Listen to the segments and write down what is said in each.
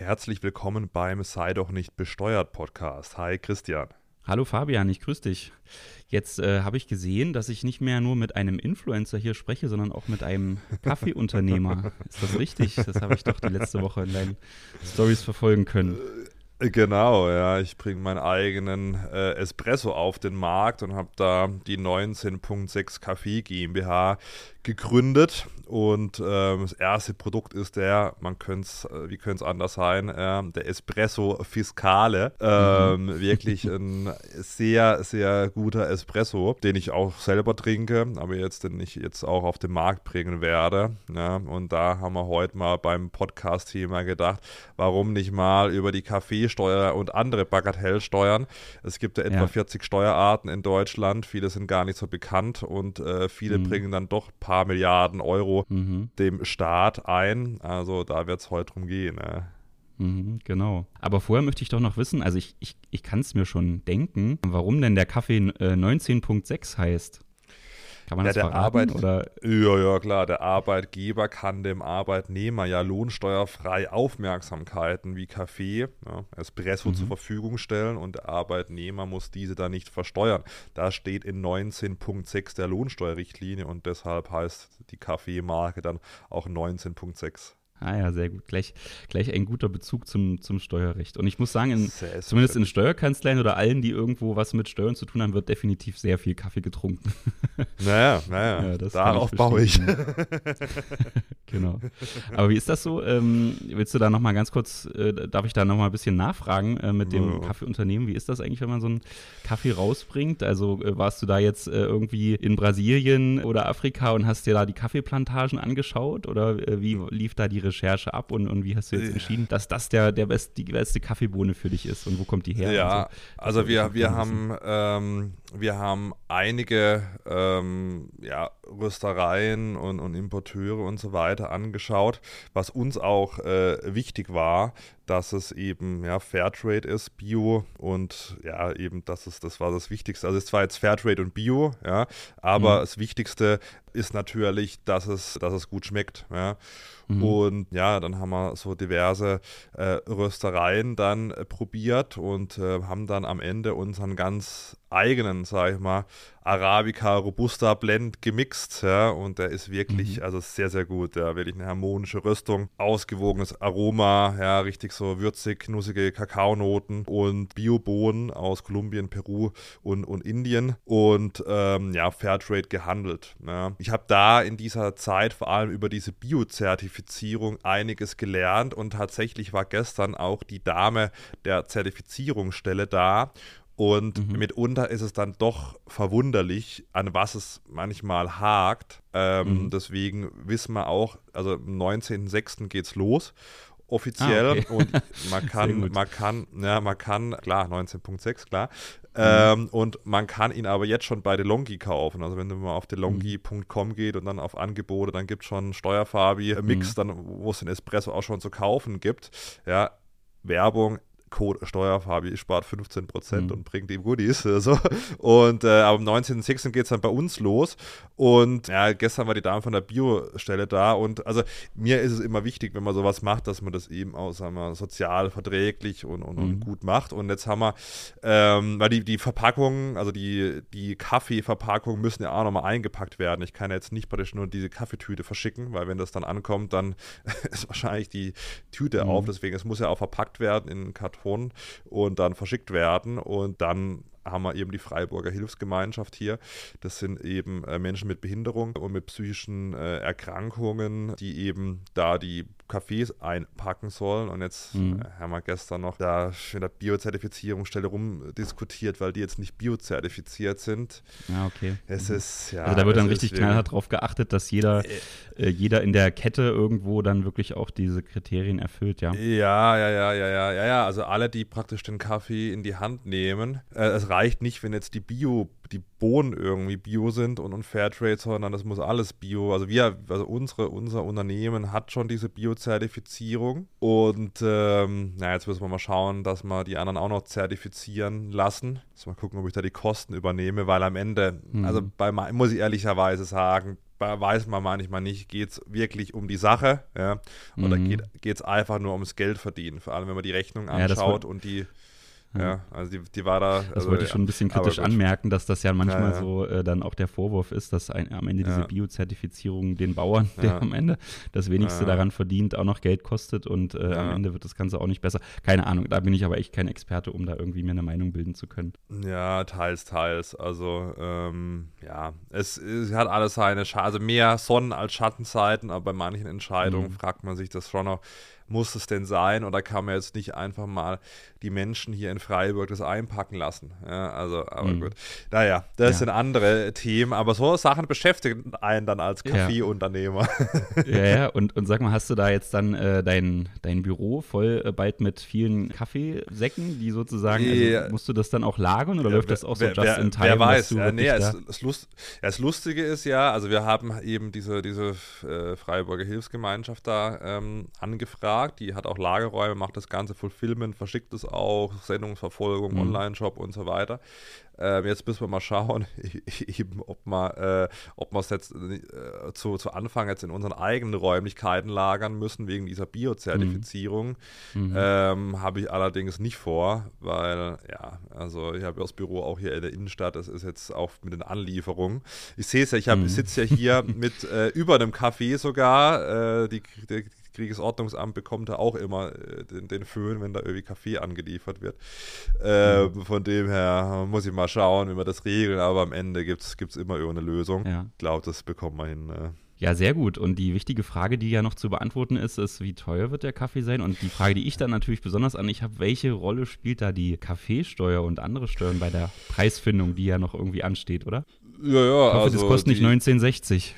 herzlich willkommen beim Sei doch nicht besteuert Podcast. Hi Christian. Hallo Fabian, ich grüße dich. Jetzt äh, habe ich gesehen, dass ich nicht mehr nur mit einem Influencer hier spreche, sondern auch mit einem Kaffeeunternehmer. Ist das richtig? Das habe ich doch die letzte Woche in deinen Stories verfolgen können. Genau, ja. Ich bringe meinen eigenen äh, Espresso auf den Markt und habe da die 19.6 Kaffee GmbH gegründet. Und ähm, das erste Produkt ist der, man könnte es, äh, wie könnte es anders sein, äh, der Espresso Fiscale. Ähm, mhm. Wirklich ein sehr, sehr guter Espresso, den ich auch selber trinke, aber jetzt den ich jetzt auch auf den Markt bringen werde. Ja. Und da haben wir heute mal beim Podcast-Thema gedacht, warum nicht mal über die Kaffeesteuer und andere Bagatellsteuern. Es gibt ja etwa ja. 40 Steuerarten in Deutschland, viele sind gar nicht so bekannt und äh, viele mhm. bringen dann doch ein paar Milliarden Euro mhm. dem Staat ein. Also da wird es heute drum gehen. Ne? Genau. Aber vorher möchte ich doch noch wissen, also ich, ich, ich kann es mir schon denken, warum denn der Kaffee äh, 19.6 heißt. Kann man ja, das der verraten? Arbeit, oder? Ja, ja, klar. Der Arbeitgeber kann dem Arbeitnehmer ja lohnsteuerfrei Aufmerksamkeiten wie Kaffee, ja, Espresso mhm. zur Verfügung stellen und der Arbeitnehmer muss diese dann nicht versteuern. Da steht in 19.6 der Lohnsteuerrichtlinie und deshalb heißt die Kaffeemarke dann auch 19.6. Ah ja, sehr gut. Gleich, gleich ein guter Bezug zum, zum Steuerrecht. Und ich muss sagen, in, zumindest in Steuerkanzleien oder allen, die irgendwo was mit Steuern zu tun haben, wird definitiv sehr viel Kaffee getrunken. Naja, naja, ja, darauf baue ich. genau. Aber wie ist das so? Ähm, willst du da nochmal ganz kurz, äh, darf ich da nochmal ein bisschen nachfragen äh, mit dem ja. Kaffeeunternehmen? Wie ist das eigentlich, wenn man so einen Kaffee rausbringt? Also äh, warst du da jetzt äh, irgendwie in Brasilien oder Afrika und hast dir da die Kaffeeplantagen angeschaut? Oder äh, wie lief da die Recherche ab und, und wie hast du jetzt entschieden, dass das der, der best, die beste Kaffeebohne für dich ist und wo kommt die her? Ja, so? also wir, wir, haben, ähm, wir haben einige ähm, ja, Röstereien und, und Importeure und so weiter angeschaut, was uns auch äh, wichtig war, dass es eben ja, Fairtrade ist, Bio und ja, eben das ist, das war das Wichtigste. Also es war jetzt Fairtrade und Bio, ja, aber mhm. das Wichtigste ist natürlich, dass es, dass es gut schmeckt. Ja. Mhm. Und ja, dann haben wir so diverse äh, Röstereien dann äh, probiert und äh, haben dann am Ende unseren ganz eigenen, sag ich mal, Arabica Robusta Blend gemixt, ja, und der ist wirklich, mhm. also sehr, sehr gut, ja, wirklich eine harmonische Röstung, ausgewogenes Aroma, ja, richtig so würzig, nussige Kakaonoten und Biobohnen aus Kolumbien, Peru und, und Indien und ähm, ja, Fairtrade gehandelt. Ja. Ich habe da in dieser Zeit vor allem über diese Bio-Zertifizierung einiges gelernt und tatsächlich war gestern auch die Dame der Zertifizierungsstelle da und mhm. mitunter ist es dann doch verwunderlich, an was es manchmal hakt. Ähm, mhm. Deswegen wissen wir auch, also am 19.06. geht es los offiziell ah, okay. und man kann, man kann, ja, man kann, klar, 19.6, klar. Mhm. Ähm, und man kann ihn aber jetzt schon bei DeLonghi kaufen. Also wenn du mal auf delonghi.com mhm. geht und dann auf Angebote, dann gibt es schon Steuerfarbi-Mix, mhm. dann wo es den Espresso auch schon zu kaufen gibt. Ja, Werbung Code Steuerfabi spart 15% mhm. und bringt ihm Goodies. So. Und äh, am 19.06. geht es dann bei uns los. Und ja, gestern war die Dame von der Biostelle da. Und also mir ist es immer wichtig, wenn man sowas macht, dass man das eben auch sagen wir, sozial verträglich und, und, mhm. und gut macht. Und jetzt haben wir, ähm, weil die, die Verpackungen, also die, die Kaffeeverpackungen müssen ja auch nochmal eingepackt werden. Ich kann jetzt nicht praktisch nur diese Kaffeetüte verschicken, weil wenn das dann ankommt, dann ist wahrscheinlich die Tüte mhm. auf. Deswegen, es muss ja auch verpackt werden in Karton Karton und dann verschickt werden. Und dann haben wir eben die Freiburger Hilfsgemeinschaft hier. Das sind eben äh, Menschen mit Behinderung und mit psychischen äh, Erkrankungen, die eben da die Cafés einpacken sollen. Und jetzt mhm. äh, haben wir gestern noch da in der Biozertifizierungsstelle rumdiskutiert, weil die jetzt nicht biozertifiziert sind. Ja, okay. Es mhm. ist, ja. Also da wird dann richtig knallhart darauf geachtet, dass jeder, äh, äh, jeder in der Kette irgendwo dann wirklich auch diese Kriterien erfüllt, ja. Ja, ja, ja, ja, ja, ja, ja. Also alle, die praktisch den Kaffee in die Hand nehmen. Äh, es reicht nicht, wenn jetzt die Bio die Bohnen irgendwie Bio sind und, und Fairtrade, sondern das muss alles Bio. Also wir, also unsere, unser Unternehmen hat schon diese Bio-Zertifizierung und ähm, na, jetzt müssen wir mal schauen, dass wir die anderen auch noch zertifizieren lassen. Jetzt mal gucken, ob ich da die Kosten übernehme, weil am Ende, mhm. also bei muss ich ehrlicherweise sagen, weiß man manchmal nicht, geht es wirklich um die Sache ja, oder mhm. geht es einfach nur ums Geld verdienen, vor allem wenn man die Rechnung anschaut ja, und die ja, also die, die war da. Das also, wollte ich schon ein bisschen kritisch anmerken, dass das ja manchmal ja, ja. so äh, dann auch der Vorwurf ist, dass ein, am Ende diese Biozertifizierung den Bauern, der am Ende das wenigste daran verdient, auch noch Geld kostet und äh, am Ende wird das Ganze auch nicht besser. Keine Ahnung, da bin ich aber echt kein Experte, um da irgendwie mir eine Meinung bilden zu können. Ja, teils, teils. Also, ähm, ja, es, es, hat alles seine, Sch also mehr Sonnen- als Schattenseiten, aber bei manchen Entscheidungen mhm. fragt man sich das schon noch muss es denn sein oder kann man jetzt nicht einfach mal die Menschen hier in Freiburg das einpacken lassen? Ja, also, aber mhm. gut. Naja, das ja. sind andere Themen, aber so Sachen beschäftigen einen dann als Kaffeeunternehmer. Ja, ja, und, und sag mal, hast du da jetzt dann äh, dein, dein Büro voll äh, bald mit vielen Kaffeesäcken, die sozusagen, also, musst du das dann auch lagern oder läuft das auch so wer, just in time? Wer weiß, ja, nee, es, es Lust, das Lustige ist ja, also wir haben eben diese, diese äh, Freiburger Hilfsgemeinschaft da ähm, angefragt gefragt. Die hat auch Lagerräume, macht das ganze Fulfillment, verschickt es auch, Sendungsverfolgung, mhm. Online-Shop und so weiter. Ähm, jetzt müssen wir mal schauen, eben, ob man äh, ob es jetzt äh, zu, zu Anfang jetzt in unseren eigenen Räumlichkeiten lagern müssen, wegen dieser Biozertifizierung. Mhm. Ähm, habe ich allerdings nicht vor, weil, ja, also ich habe ja das Büro auch hier in der Innenstadt, das ist jetzt auch mit den Anlieferungen. Ich sehe es ja, ich mhm. sitze ja hier mit äh, über einem Café sogar, äh, die, die Kriegsordnungsamt bekommt da auch immer äh, den, den, Föhn, wenn da irgendwie Kaffee angeliefert wird. Äh, mhm. Von dem her muss ich mal schauen, wie wir das regeln, aber am Ende gibt es immer irgendeine Lösung. Ja. Ich glaube, das bekommt man hin. Äh. Ja, sehr gut. Und die wichtige Frage, die ja noch zu beantworten ist, ist, wie teuer wird der Kaffee sein? Und die Frage, die ich dann natürlich besonders an ich habe, welche Rolle spielt da die Kaffeesteuer und andere Steuern bei der Preisfindung, die ja noch irgendwie ansteht, oder? Ja, ja. Ich hoffe, also das kostet nicht 1960.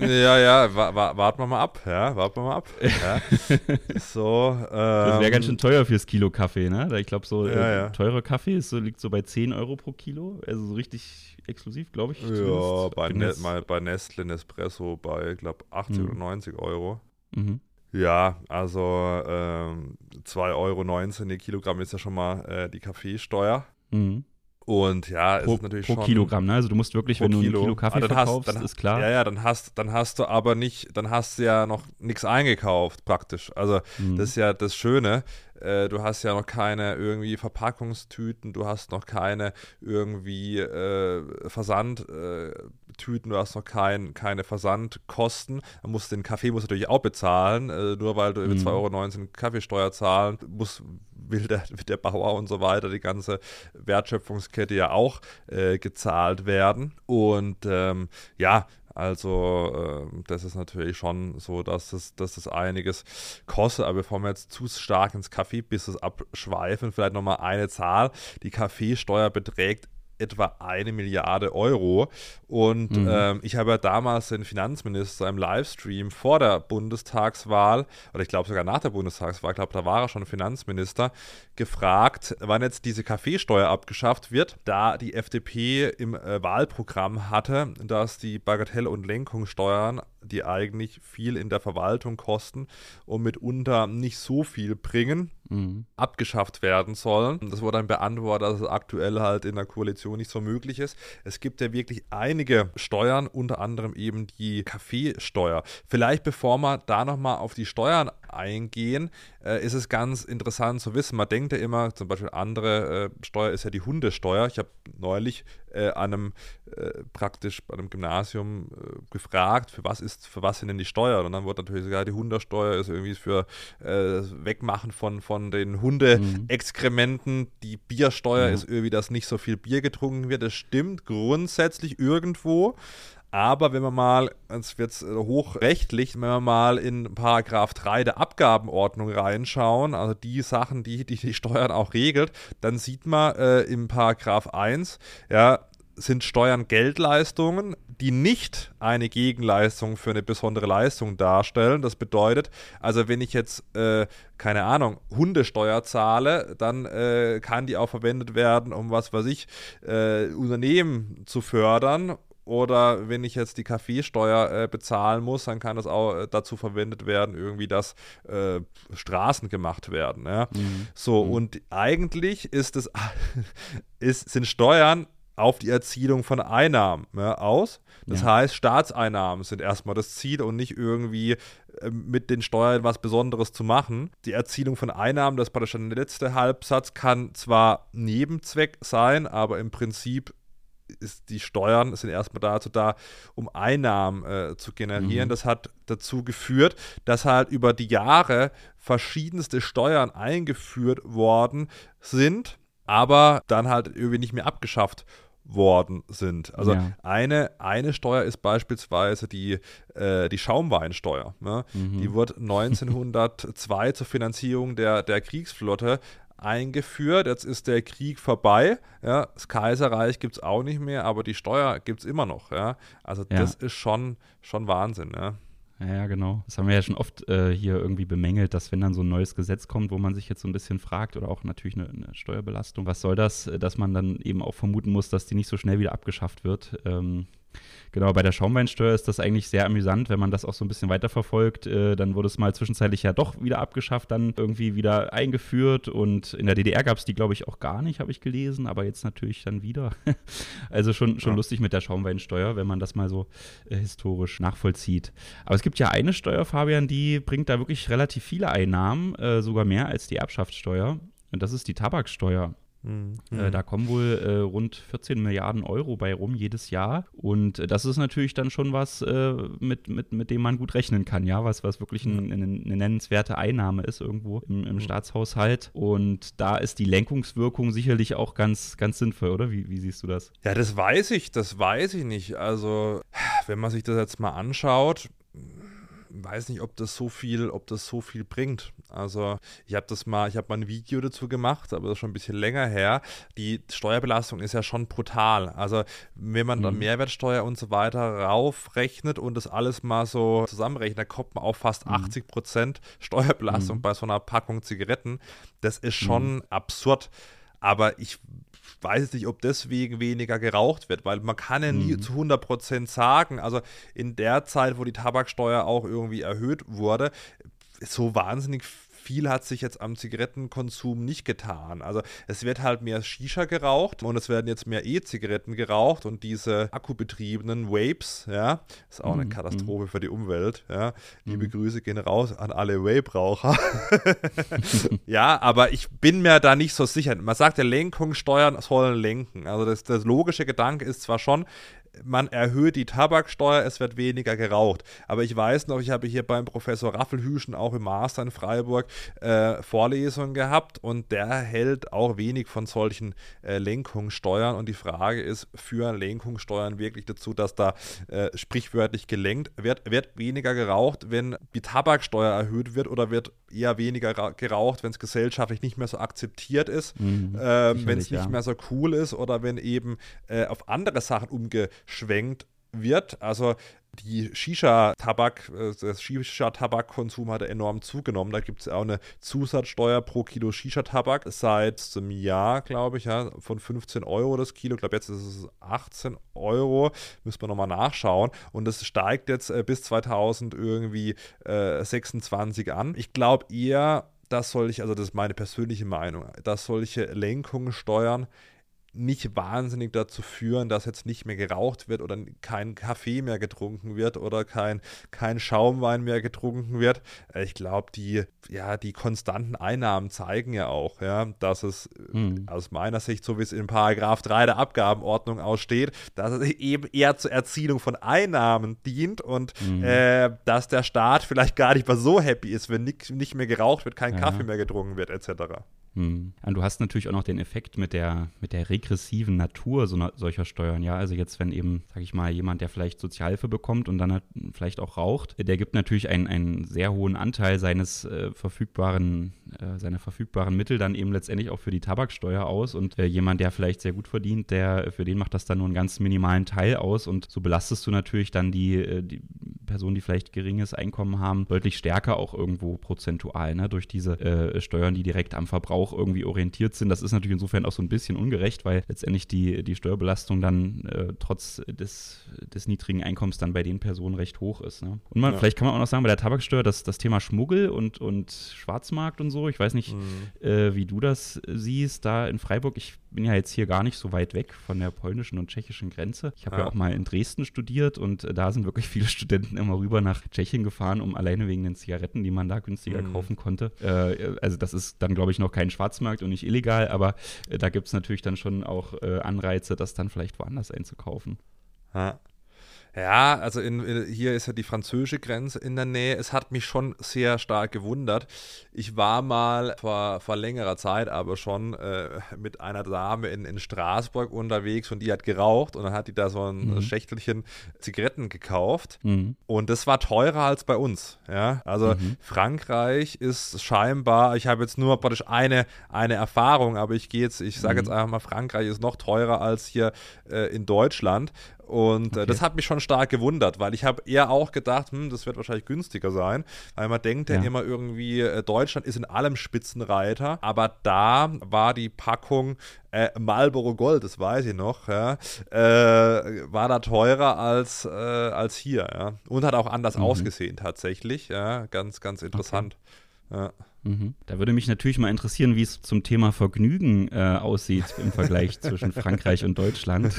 ja, ja, wa wa warten wir mal ab, ja, warten wir mal ab. Ja. so, ähm, das wäre ganz schön teuer fürs Kilo Kaffee, ne? Ich glaube, so ja, äh, ja. teurer Kaffee ist so, liegt so bei 10 Euro pro Kilo, also so richtig exklusiv, glaube ich. Ja, bei, ne mal bei Nestle Nespresso bei, ich glaube, 80 mhm. oder 90 Euro. Mhm. Ja, also ähm, 2,19 Euro die Kilogramm ist ja schon mal äh, die Kaffeesteuer. Mhm. Und ja, pro, ist natürlich pro schon. Kilogramm, ne? Also du musst wirklich, wenn du ein Kilo Kaffee ah, verkaufst, hast, dann, ist klar. Ja, ja, dann hast, dann hast du aber nicht, dann hast du ja noch nichts eingekauft, praktisch. Also mhm. das ist ja das Schöne. Äh, du hast ja noch keine irgendwie Verpackungstüten, du hast noch keine irgendwie äh, Versandtüten, du hast noch kein, keine Versandkosten. Man muss den Kaffee musst du natürlich auch bezahlen, äh, nur weil du mhm. 2,19 Euro Kaffeesteuer zahlen musst will der, der Bauer und so weiter, die ganze Wertschöpfungskette ja auch äh, gezahlt werden. Und ähm, ja, also äh, das ist natürlich schon so, dass es, dass es einiges kostet. Aber bevor wir jetzt zu stark ins Kaffeebusiness abschweifen, vielleicht nochmal eine Zahl. Die Kaffeesteuer beträgt etwa eine Milliarde Euro. Und mhm. ähm, ich habe ja damals den Finanzminister im Livestream vor der Bundestagswahl, oder ich glaube sogar nach der Bundestagswahl, ich glaube, da war er schon Finanzminister, gefragt, wann jetzt diese Kaffeesteuer abgeschafft wird, da die FDP im äh, Wahlprogramm hatte, dass die Bagatell- und Lenkungssteuern die eigentlich viel in der Verwaltung kosten und mitunter nicht so viel bringen, mhm. abgeschafft werden sollen. Das wurde dann beantwortet, dass es aktuell halt in der Koalition nicht so möglich ist. Es gibt ja wirklich einige Steuern, unter anderem eben die Kaffeesteuer. Vielleicht bevor wir da nochmal auf die Steuern eingehen, äh, ist es ganz interessant zu wissen. Man denkt ja immer, zum Beispiel andere äh, Steuer ist ja die Hundesteuer. Ich habe neulich äh, an einem äh, praktisch bei einem Gymnasium äh, gefragt, für was ist, für was sind denn die Steuern? Und dann wurde natürlich gesagt, die Hundesteuer ist irgendwie für äh, Wegmachen von, von den Hundeexkrementen. Mhm. Die Biersteuer mhm. ist irgendwie, dass nicht so viel Bier getrunken wird. Das stimmt grundsätzlich irgendwo. Aber wenn man mal, es wird äh, hochrechtlich, wenn wir mal in Paragraph 3 der Abgabenordnung reinschauen, also die Sachen, die die, die Steuern auch regelt, dann sieht man äh, im Paragraph 1, ja, sind Steuern Geldleistungen, die nicht eine Gegenleistung für eine besondere Leistung darstellen. Das bedeutet, also wenn ich jetzt, äh, keine Ahnung, Hundesteuer zahle, dann äh, kann die auch verwendet werden, um was weiß ich, äh, Unternehmen zu fördern oder wenn ich jetzt die Kaffeesteuer äh, bezahlen muss, dann kann das auch äh, dazu verwendet werden, irgendwie, dass äh, Straßen gemacht werden. Ja? Mhm. So, mhm. und eigentlich ist es, ist, sind Steuern auf die Erzielung von Einnahmen ja, aus. Das ja. heißt, Staatseinnahmen sind erstmal das Ziel und nicht irgendwie äh, mit den Steuern was Besonderes zu machen. Die Erzielung von Einnahmen, das ist praktisch der letzte Halbsatz, kann zwar Nebenzweck sein, aber im Prinzip ist die Steuern sind erstmal dazu da, um Einnahmen äh, zu generieren. Mhm. Das hat dazu geführt, dass halt über die Jahre verschiedenste Steuern eingeführt worden sind, aber dann halt irgendwie nicht mehr abgeschafft worden sind. Also ja. eine, eine Steuer ist beispielsweise die, äh, die Schaumweinsteuer. Ne? Mhm. Die wurde 1902 zur Finanzierung der, der Kriegsflotte eingeführt. Jetzt ist der Krieg vorbei. Ja? Das Kaiserreich gibt es auch nicht mehr, aber die Steuer gibt es immer noch. Ja? Also ja. das ist schon, schon Wahnsinn. Ja? Ja, genau. Das haben wir ja schon oft äh, hier irgendwie bemängelt, dass wenn dann so ein neues Gesetz kommt, wo man sich jetzt so ein bisschen fragt oder auch natürlich eine, eine Steuerbelastung, was soll das, äh, dass man dann eben auch vermuten muss, dass die nicht so schnell wieder abgeschafft wird. Ähm, Genau, bei der Schaumweinsteuer ist das eigentlich sehr amüsant, wenn man das auch so ein bisschen weiterverfolgt. Äh, dann wurde es mal zwischenzeitlich ja doch wieder abgeschafft, dann irgendwie wieder eingeführt und in der DDR gab es die, glaube ich, auch gar nicht, habe ich gelesen, aber jetzt natürlich dann wieder. also schon, schon ja. lustig mit der Schaumweinsteuer, wenn man das mal so äh, historisch nachvollzieht. Aber es gibt ja eine Steuer, Fabian, die bringt da wirklich relativ viele Einnahmen, äh, sogar mehr als die Erbschaftssteuer. Und das ist die Tabaksteuer. Mhm. Äh, da kommen wohl äh, rund 14 Milliarden Euro bei rum jedes Jahr. Und äh, das ist natürlich dann schon was, äh, mit, mit, mit dem man gut rechnen kann, ja, was, was wirklich ein, eine, eine nennenswerte Einnahme ist irgendwo im, im mhm. Staatshaushalt. Und da ist die Lenkungswirkung sicherlich auch ganz, ganz sinnvoll, oder? Wie, wie siehst du das? Ja, das weiß ich, das weiß ich nicht. Also, wenn man sich das jetzt mal anschaut, weiß nicht, ob das so viel, ob das so viel bringt. Also ich habe das mal, ich habe mal ein Video dazu gemacht, aber das ist schon ein bisschen länger her. Die Steuerbelastung ist ja schon brutal. Also wenn man mhm. dann Mehrwertsteuer und so weiter raufrechnet und das alles mal so zusammenrechnet, dann kommt man auf fast mhm. 80 Prozent Steuerbelastung mhm. bei so einer Packung Zigaretten. Das ist schon mhm. absurd. Aber ich weiß nicht, ob deswegen weniger geraucht wird, weil man kann ja nie mhm. zu 100% sagen, also in der Zeit, wo die Tabaksteuer auch irgendwie erhöht wurde, so wahnsinnig viel hat sich jetzt am Zigarettenkonsum nicht getan. Also es wird halt mehr Shisha geraucht und es werden jetzt mehr E-Zigaretten geraucht und diese akkubetriebenen Vapes, ja, ist auch eine mhm. Katastrophe für die Umwelt. Ja. Liebe mhm. Grüße gehen raus an alle Vape-Raucher. ja, aber ich bin mir da nicht so sicher. Man sagt ja, Lenkung, Steuern sollen lenken. Also das, das logische Gedanke ist zwar schon, man erhöht die Tabaksteuer, es wird weniger geraucht. Aber ich weiß noch, ich habe hier beim Professor Raffelhüschen auch im Master in Freiburg äh, Vorlesungen gehabt und der hält auch wenig von solchen äh, Lenkungssteuern. Und die Frage ist, führen Lenkungssteuern wirklich dazu, dass da äh, sprichwörtlich gelenkt wird? Wird weniger geraucht, wenn die Tabaksteuer erhöht wird oder wird eher weniger geraucht, wenn es gesellschaftlich nicht mehr so akzeptiert ist, mhm, ähm, wenn es nicht ja. mehr so cool ist oder wenn eben äh, auf andere Sachen umgeschwenkt wird. Also die Shisha-Tabak, äh, das Shisha-Tabakkonsum hat enorm zugenommen. Da gibt es auch eine Zusatzsteuer pro Kilo Shisha-Tabak seit dem Jahr, glaube ich, ja, von 15 Euro das Kilo. Ich glaube, jetzt ist es 18 Euro. Müssen wir nochmal nachschauen. Und das steigt jetzt äh, bis 2000 irgendwie äh, 26 an. Ich glaube eher, dass solche, also das ist meine persönliche Meinung, dass solche Lenkungen, Steuern nicht wahnsinnig dazu führen, dass jetzt nicht mehr geraucht wird oder kein Kaffee mehr getrunken wird oder kein, kein Schaumwein mehr getrunken wird. Äh, ich glaube, die, ja, die konstanten Einnahmen zeigen ja auch, ja, dass es mhm. aus meiner Sicht, so wie es in Paragraph 3 der Abgabenordnung aussteht, dass es eben eher zur Erzielung von Einnahmen dient und mhm. äh, dass der Staat vielleicht gar nicht mal so happy ist, wenn nicht, nicht mehr geraucht wird, kein ja. Kaffee mehr getrunken wird, etc. Hm. Und du hast natürlich auch noch den Effekt mit der, mit der regressiven Natur so, solcher Steuern. Ja, also jetzt, wenn eben, sag ich mal, jemand, der vielleicht Sozialhilfe bekommt und dann halt vielleicht auch raucht, der gibt natürlich einen, einen sehr hohen Anteil seines äh, verfügbaren, äh, seiner verfügbaren Mittel dann eben letztendlich auch für die Tabaksteuer aus. Und äh, jemand, der vielleicht sehr gut verdient, der, für den macht das dann nur einen ganz minimalen Teil aus. Und so belastest du natürlich dann die, äh, die Personen, die vielleicht geringes Einkommen haben, deutlich stärker auch irgendwo prozentual, ne, durch diese äh, Steuern, die direkt am Verbrauch auch irgendwie orientiert sind. Das ist natürlich insofern auch so ein bisschen ungerecht, weil letztendlich die, die Steuerbelastung dann äh, trotz des, des niedrigen Einkommens dann bei den Personen recht hoch ist. Ne? Und man, ja. vielleicht kann man auch noch sagen, bei der Tabaksteuer, dass das Thema Schmuggel und, und Schwarzmarkt und so, ich weiß nicht, mhm. äh, wie du das siehst, da in Freiburg. Ich bin ja jetzt hier gar nicht so weit weg von der polnischen und tschechischen Grenze. Ich habe ja. ja. auch mal in Dresden studiert und äh, da sind wirklich viele Studenten immer rüber nach Tschechien gefahren, um alleine wegen den Zigaretten, die man da günstiger mhm. kaufen konnte. Äh, also das ist dann, glaube ich, noch kein Schwarzmarkt und nicht illegal, aber äh, da gibt es natürlich dann schon auch äh, Anreize, das dann vielleicht woanders einzukaufen. Ja. Ja, also in, hier ist ja die französische Grenze in der Nähe. Es hat mich schon sehr stark gewundert. Ich war mal vor, vor längerer Zeit aber schon äh, mit einer Dame in, in Straßburg unterwegs und die hat geraucht und dann hat die da so ein mhm. Schächtelchen Zigaretten gekauft mhm. und das war teurer als bei uns. Ja, also mhm. Frankreich ist scheinbar, ich habe jetzt nur praktisch eine, eine Erfahrung, aber ich gehe jetzt, ich sage jetzt mhm. einfach mal, Frankreich ist noch teurer als hier äh, in Deutschland und äh, okay. das hat mich schon stark gewundert, weil ich habe eher auch gedacht, hm, das wird wahrscheinlich günstiger sein, weil man denkt ja, ja immer irgendwie, äh, Deutschland ist in allem Spitzenreiter, aber da war die Packung äh, Marlboro Gold, das weiß ich noch, ja, äh, war da teurer als, äh, als hier, ja. Und hat auch anders mhm. ausgesehen tatsächlich, ja, ganz, ganz interessant. Okay. Mhm. Da würde mich natürlich mal interessieren, wie es zum Thema Vergnügen äh, aussieht im Vergleich zwischen Frankreich und Deutschland.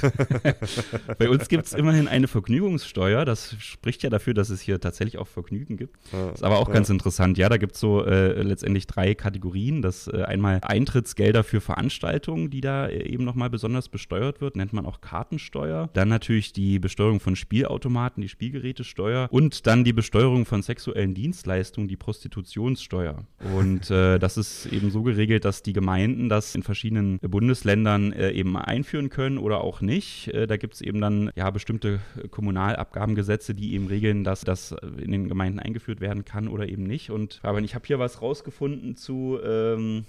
Bei uns gibt es immerhin eine Vergnügungssteuer. Das spricht ja dafür, dass es hier tatsächlich auch Vergnügen gibt. Ja, ist aber auch ja. ganz interessant. Ja, da gibt es so äh, letztendlich drei Kategorien. Das äh, einmal Eintrittsgelder für Veranstaltungen, die da äh, eben nochmal besonders besteuert wird, nennt man auch Kartensteuer. Dann natürlich die Besteuerung von Spielautomaten, die Spielgerätesteuer und dann die Besteuerung von sexuellen Dienstleistungen, die Prostitutionssteuer. Und äh, das ist eben so geregelt, dass die Gemeinden das in verschiedenen Bundesländern äh, eben einführen können oder auch nicht. Äh, da gibt es eben dann ja bestimmte Kommunalabgabengesetze, die eben regeln, dass das in den Gemeinden eingeführt werden kann oder eben nicht. Und aber ich habe hier was rausgefunden zu ähm,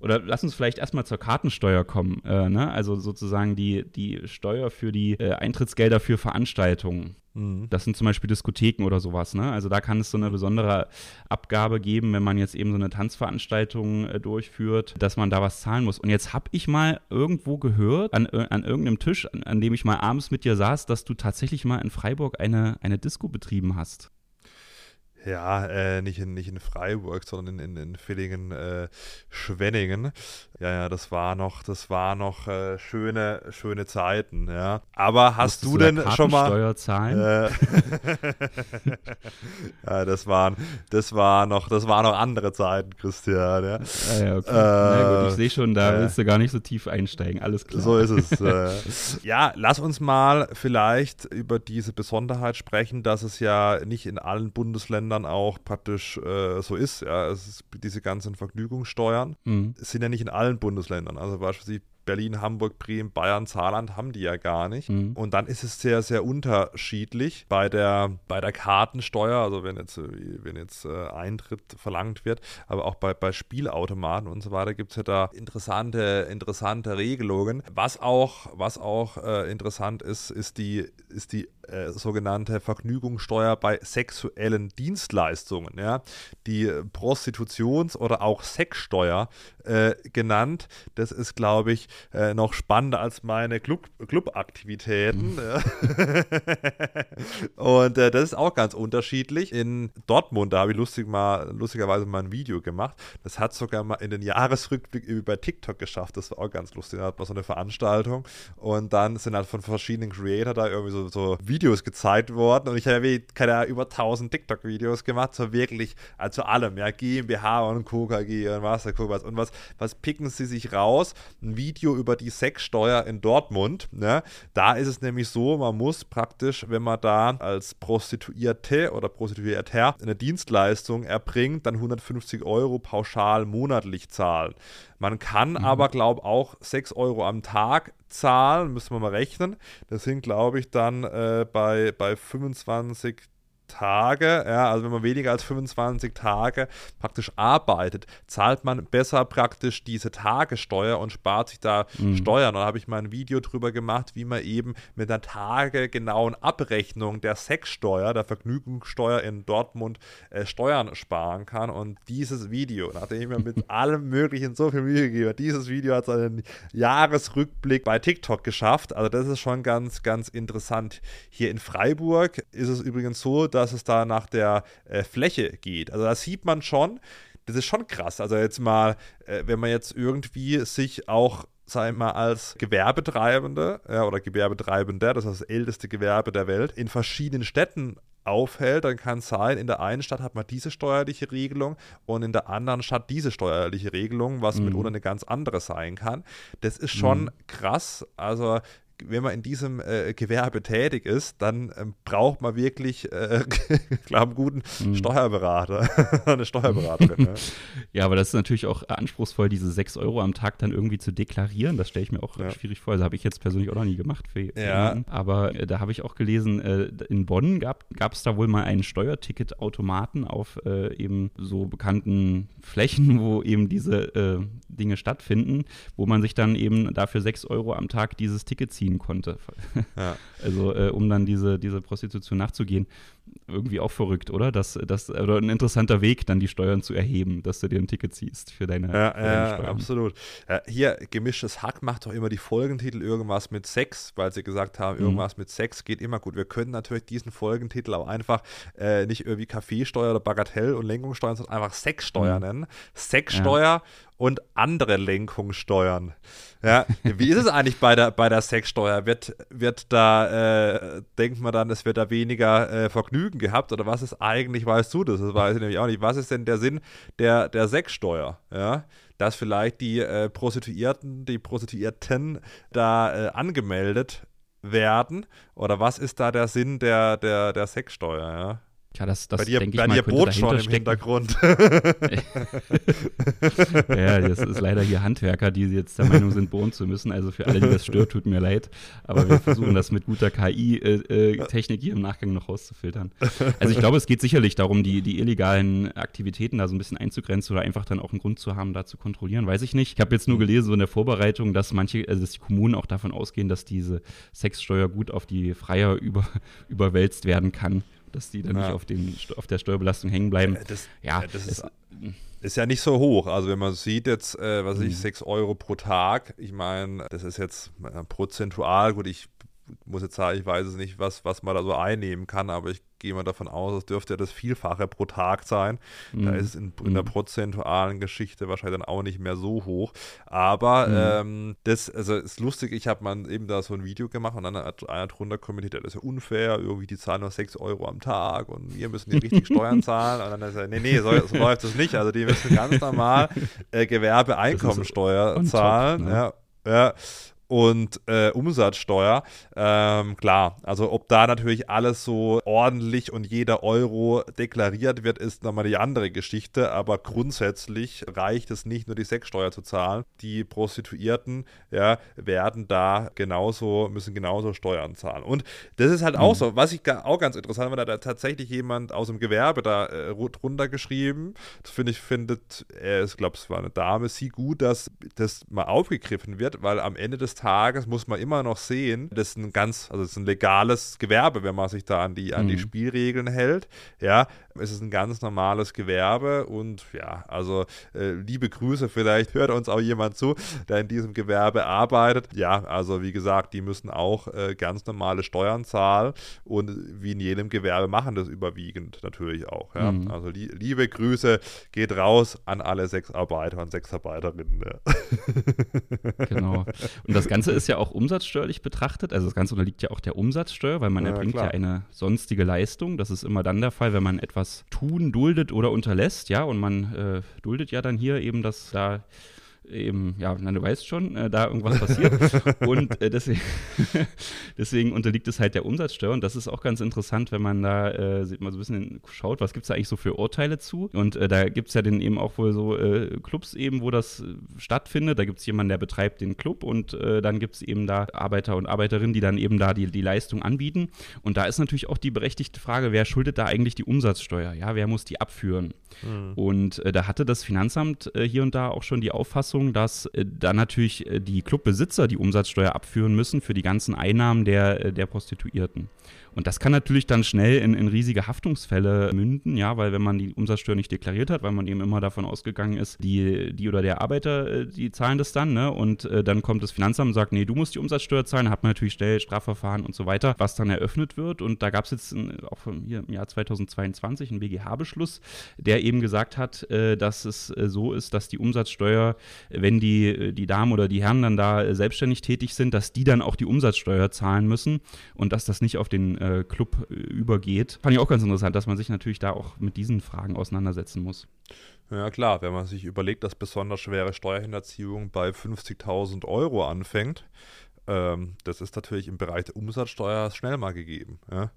oder lass uns vielleicht erstmal zur Kartensteuer kommen, äh, ne? also sozusagen die, die Steuer für die äh, Eintrittsgelder für Veranstaltungen. Mhm. Das sind zum Beispiel Diskotheken oder sowas. Ne? Also da kann es so eine besondere Abgabe geben, wenn man jetzt eben so eine Tanzveranstaltung äh, durchführt, dass man da was zahlen muss. Und jetzt habe ich mal irgendwo gehört, an, äh, an irgendeinem Tisch, an, an, dem ich mal abends mit dir saß, dass du tatsächlich mal in Freiburg eine, eine Disco betrieben hast. Ja, äh, nicht, in, nicht in Freiburg, sondern in, in, in Villingen, äh, Schwenningen. Ja, ja, das war noch, das war noch äh, schöne, schöne Zeiten, ja. Aber hast Musstest du denn du schon mal Steuer zahlen? Äh, ja, das waren, das war noch, das waren noch andere Zeiten, Christian. Ja, ah, ja okay. Na gut, ich sehe schon, da willst du gar nicht so tief einsteigen. Alles klar. So ist es. Äh. ja, lass uns mal vielleicht über diese Besonderheit sprechen, dass es ja nicht in allen Bundesländern Ländern auch praktisch äh, so ist. Ja, es ist, diese ganzen Vergnügungssteuern mhm. sind ja nicht in allen Bundesländern. Also beispielsweise Berlin, Hamburg, Bremen, Bayern, Saarland haben die ja gar nicht. Mhm. Und dann ist es sehr, sehr unterschiedlich bei der, bei der Kartensteuer, also wenn jetzt, wenn jetzt äh, Eintritt verlangt wird, aber auch bei, bei Spielautomaten und so weiter gibt es ja da interessante, interessante Regelungen. Was auch, was auch äh, interessant ist, ist die, ist die äh, sogenannte Vergnügungssteuer bei sexuellen Dienstleistungen, ja, die Prostitutions- oder auch Sexsteuer äh, genannt. Das ist, glaube ich, äh, noch spannender als meine Club Clubaktivitäten. Mhm. und äh, das ist auch ganz unterschiedlich. In Dortmund, da habe ich lustig mal, lustigerweise mal ein Video gemacht. Das hat sogar mal in den Jahresrückblick über TikTok geschafft. Das war auch ganz lustig. Da hat man so eine Veranstaltung und dann sind halt von verschiedenen Creator da irgendwie so, so Videos gezeigt worden und ich habe keine über 1000 TikTok-Videos gemacht, so wirklich, also allem, ja, GmbH und Co. KG und was, was und was, was picken sie sich raus? Ein Video über die Sexsteuer in Dortmund, ne? Da ist es nämlich so, man muss praktisch, wenn man da als Prostituierte oder Prostituierter eine Dienstleistung erbringt, dann 150 Euro pauschal monatlich zahlen. Man kann mhm. aber, glaube ich, auch 6 Euro am Tag zahlen, müssen wir mal rechnen. Das sind, glaube ich, dann äh, bei, bei 25 Tage, ja, also wenn man weniger als 25 Tage praktisch arbeitet, zahlt man besser praktisch diese Tagessteuer und spart sich da mhm. Steuern. Und da habe ich mal ein Video drüber gemacht, wie man eben mit einer tagegenauen Abrechnung der Sexsteuer, der Vergnügungssteuer in Dortmund äh, Steuern sparen kann. Und dieses Video, nachdem ich mir mit allem Möglichen so viel Mühe gegeben habe, dieses Video hat seinen Jahresrückblick bei TikTok geschafft. Also das ist schon ganz, ganz interessant. Hier in Freiburg ist es übrigens so, dass dass es da nach der äh, Fläche geht. Also da sieht man schon, das ist schon krass. Also jetzt mal, äh, wenn man jetzt irgendwie sich auch sei mal, als Gewerbetreibende ja, oder Gewerbetreibender, das ist das älteste Gewerbe der Welt, in verschiedenen Städten aufhält, dann kann es sein, in der einen Stadt hat man diese steuerliche Regelung und in der anderen Stadt diese steuerliche Regelung, was mhm. mitunter eine ganz andere sein kann. Das ist schon mhm. krass. Also wenn man in diesem äh, Gewerbe tätig ist, dann ähm, braucht man wirklich, äh, glaube einen guten mhm. Steuerberater, eine Steuerberaterin. ja. ja. aber das ist natürlich auch anspruchsvoll, diese 6 Euro am Tag dann irgendwie zu deklarieren. Das stelle ich mir auch ja. schwierig vor. Das habe ich jetzt persönlich auch noch nie gemacht. Für, für ja. Aber äh, da habe ich auch gelesen, äh, in Bonn gab es da wohl mal einen Steuerticketautomaten auf äh, eben so bekannten Flächen, wo eben diese äh, Dinge stattfinden, wo man sich dann eben dafür 6 Euro am Tag dieses Ticket ziehen konnte. Ja. Also äh, um dann diese, diese Prostitution nachzugehen. Irgendwie auch verrückt, oder? Das, das, oder ein interessanter Weg, dann die Steuern zu erheben, dass du dir ein Ticket ziehst für deine, ja, für deine Steuern. absolut. Ja, hier, gemischtes Hack macht doch immer die Folgentitel irgendwas mit Sex, weil sie gesagt haben, mhm. irgendwas mhm. mit Sex geht immer gut. Wir können natürlich diesen Folgentitel auch einfach äh, nicht irgendwie Kaffeesteuer oder Bagatell- und Lenkungssteuern, sondern einfach Sexsteuer mhm. nennen. Sexsteuer und andere Lenkungssteuern. Ja, wie ist es eigentlich bei der, bei der Sexsteuer? Wird, wird da, äh, denkt man dann, es wird da weniger äh, Vergnügen gehabt oder was ist eigentlich, weißt du das? Das weiß ich nämlich auch nicht. Was ist denn der Sinn der, der Sexsteuer? Ja, dass vielleicht die äh, Prostituierten, die Prostituierten da äh, angemeldet werden oder was ist da der Sinn der, der, der Sexsteuer? Ja? Ja, das, das bei dir, denke bei ich mal, dir bot schon im Hintergrund. ja, das ist leider hier Handwerker, die jetzt der Meinung sind, bohren zu müssen. Also für alle, die das stört, tut mir leid. Aber wir versuchen das mit guter KI-Technik äh, äh hier im Nachgang noch rauszufiltern. Also ich glaube, es geht sicherlich darum, die, die illegalen Aktivitäten da so ein bisschen einzugrenzen oder einfach dann auch einen Grund zu haben, da zu kontrollieren. Weiß ich nicht. Ich habe jetzt nur gelesen, so in der Vorbereitung, dass manche, also dass die Kommunen auch davon ausgehen, dass diese Sexsteuer gut auf die Freier über, überwälzt werden kann dass die dann ja. nicht auf, den, auf der Steuerbelastung hängen bleiben. Das, ja, das ist, ist, ja nicht so hoch. Also wenn man sieht jetzt, äh, was mhm. ich, 6 Euro pro Tag, ich meine, das ist jetzt prozentual, gut, ich muss jetzt sagen, ich weiß es nicht, was, was man da so einnehmen kann, aber ich gehe mal davon aus, es dürfte ja das Vielfache pro Tag sein. Mhm. Da ist es in, in, der mhm. prozentualen Geschichte wahrscheinlich dann auch nicht mehr so hoch. Aber mhm. ähm, das, also ist lustig, ich habe mal eben da so ein Video gemacht und dann hat einer drunter kommentiert, das ist ja unfair, irgendwie die zahlen nur 6 Euro am Tag und wir müssen die richtig Steuern zahlen. Und dann ist er, nee, nee, so, so läuft es nicht. Also die müssen ganz normal äh, Gewerbeeinkommensteuer zahlen. Ne? Ja. Ja, und äh, Umsatzsteuer. Ähm, klar, also ob da natürlich alles so ordentlich und jeder Euro deklariert wird, ist nochmal die andere Geschichte. Aber grundsätzlich reicht es nicht nur die Sexsteuer zu zahlen. Die Prostituierten ja, werden da genauso, müssen genauso Steuern zahlen. Und das ist halt mhm. auch so, was ich auch ganz interessant war, da hat tatsächlich jemand aus dem Gewerbe da äh, drunter geschrieben. Das finde ich, findet, er ist, glaube es war eine Dame, sie gut, dass das mal aufgegriffen wird, weil am Ende des Tages muss man immer noch sehen, das ist ein ganz, also es ist ein legales Gewerbe, wenn man sich da an die, an die mhm. Spielregeln hält. Ja, es ist ein ganz normales Gewerbe und ja, also äh, liebe Grüße, vielleicht hört uns auch jemand zu, der in diesem Gewerbe arbeitet. Ja, also wie gesagt, die müssen auch äh, ganz normale Steuern zahlen und wie in jedem Gewerbe machen das überwiegend natürlich auch. Ja? Mhm. Also li liebe Grüße geht raus an alle Sexarbeiter und Sexarbeiterinnen. Ja. Genau. Und das Ganze ist ja auch umsatzsteuerlich betrachtet. Also das Ganze unterliegt ja auch der Umsatzsteuer, weil man ja, erbringt klar. ja eine sonstige Leistung. Das ist immer dann der Fall, wenn man etwas tun, duldet oder unterlässt. Ja, und man äh, duldet ja dann hier eben, dass da eben, ja, na, du weißt schon, äh, da irgendwas passiert. und äh, deswegen, deswegen unterliegt es halt der Umsatzsteuer. Und das ist auch ganz interessant, wenn man da äh, mal so ein bisschen schaut, was gibt es da eigentlich so für Urteile zu. Und äh, da gibt es ja dann eben auch wohl so äh, Clubs eben, wo das äh, stattfindet. Da gibt es jemanden, der betreibt den Club und dann gibt es eben da Arbeiter und Arbeiterinnen, die dann eben da die, die Leistung anbieten. Und da ist natürlich auch die berechtigte Frage, wer schuldet da eigentlich die Umsatzsteuer? Ja, wer muss die abführen? Mhm. Und da hatte das Finanzamt hier und da auch schon die Auffassung, Auffassung, dass äh, dann natürlich äh, die Clubbesitzer die Umsatzsteuer abführen müssen für die ganzen Einnahmen der, äh, der Prostituierten. Und das kann natürlich dann schnell in, in, riesige Haftungsfälle münden, ja, weil wenn man die Umsatzsteuer nicht deklariert hat, weil man eben immer davon ausgegangen ist, die, die oder der Arbeiter, äh, die zahlen das dann, ne? Und äh, dann kommt das Finanzamt und sagt, nee, du musst die Umsatzsteuer zahlen, hat man natürlich schnell Strafverfahren und so weiter, was dann eröffnet wird. Und da gab es jetzt in, auch hier im Jahr 2022 einen BGH-Beschluss, der eben gesagt hat, äh, dass es äh, so ist, dass die Umsatzsteuer wenn die, die Damen oder die Herren dann da selbstständig tätig sind, dass die dann auch die Umsatzsteuer zahlen müssen und dass das nicht auf den äh, Club äh, übergeht. Fand ich auch ganz interessant, dass man sich natürlich da auch mit diesen Fragen auseinandersetzen muss. Ja klar, wenn man sich überlegt, dass besonders schwere Steuerhinterziehung bei 50.000 Euro anfängt, ähm, das ist natürlich im Bereich der Umsatzsteuer schnell mal gegeben. Ja?